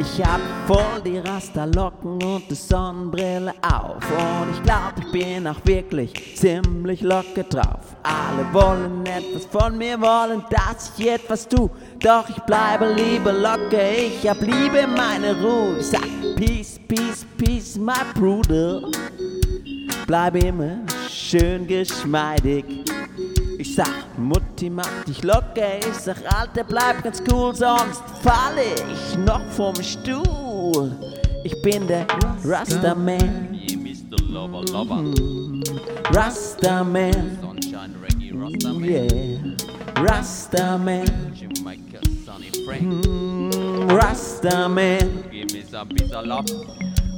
Ich hab voll die Rasterlocken und die Sonnenbrille auf. Und ich glaub, ich bin auch wirklich ziemlich locker drauf. Alle wollen etwas von mir, wollen, dass ich etwas tu. Doch ich bleibe lieber locker, ich hab Liebe meine Ruhe. Ich sag Peace, Peace, Peace, my Bruder. Bleib immer schön geschmeidig. Ich sag, Mutti, mach dich locker. Ich sag, Alter, bleib ganz cool, sonst falle ich noch vom Stuhl. Ich bin der Rastaman. Yeah, Mr. Lover Lover. Rastaman. Sunshine Reggae Rasta Man. Yeah. Rastaman. Jamaica Rastaman.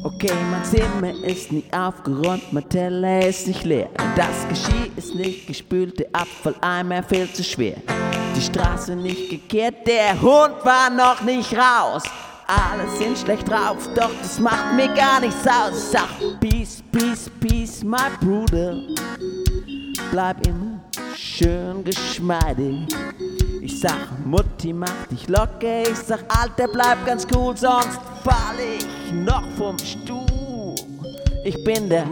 Okay, mein Zimmer ist nie aufgeräumt, mein Teller ist nicht leer. Das Geschirr ist nicht gespült, der Abfalleimer viel zu schwer. Die Straße nicht gekehrt, der Hund war noch nicht raus. Alle sind schlecht drauf, doch das macht mir gar nichts aus. Ich sag Peace, Peace, Peace, my Bruder. Bleib immer schön geschmeidig. Ich sag, Mutti, mach dich locker. Ich sag, Alter, bleib ganz cool, sonst fall ich noch vom Stuhl. Ich bin der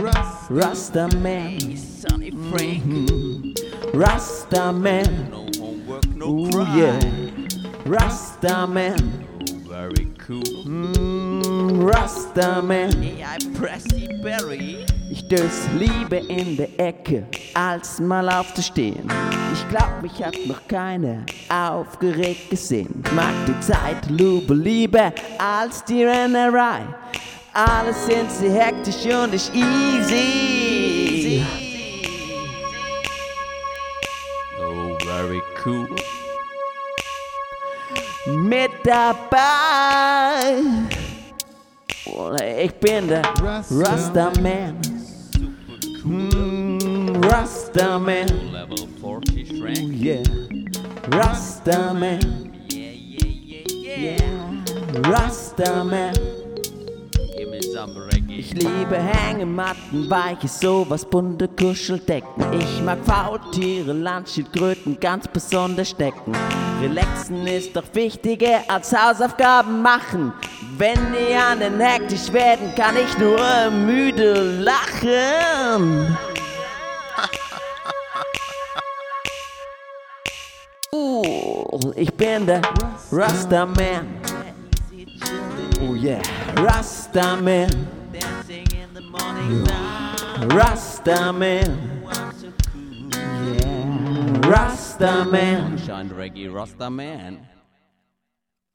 Rastaman. Sunny Frank. Rastaman. No homework, no Ooh, yeah. Rastaman. Very cool. Mm, Rastaman. AI Pressy Berry. Ich dös Liebe in der Ecke, als mal aufzustehen. Ich glaub, mich hat noch keiner aufgeregt gesehen. Ich mag die Zeit, Lube, Liebe als die Rennerei. Alles sind sie hektisch und ich easy. Oh, very cool. Mit dabei. Ich bin der Rastaman. Mm, Rastaman. Level 40 Frank. Yeah. Rastaman. Yeah, yeah, yeah, yeah. Rastaman. Ich liebe Hängematten, weiche sowas, bunte Kuscheldecken. Ich mag Faultiere, Landschildkröten, ganz besonders Stecken. Relaxen ist doch wichtiger als Hausaufgaben machen. Wenn die anderen hektisch werden, kann ich nur müde lachen. Uh, ich bin der Rastaman. Oh yeah, Rastaman. Dancing in the morning sun. Rastaman. Yeah, Rastaman. Sunshine Reggae Rasta Man.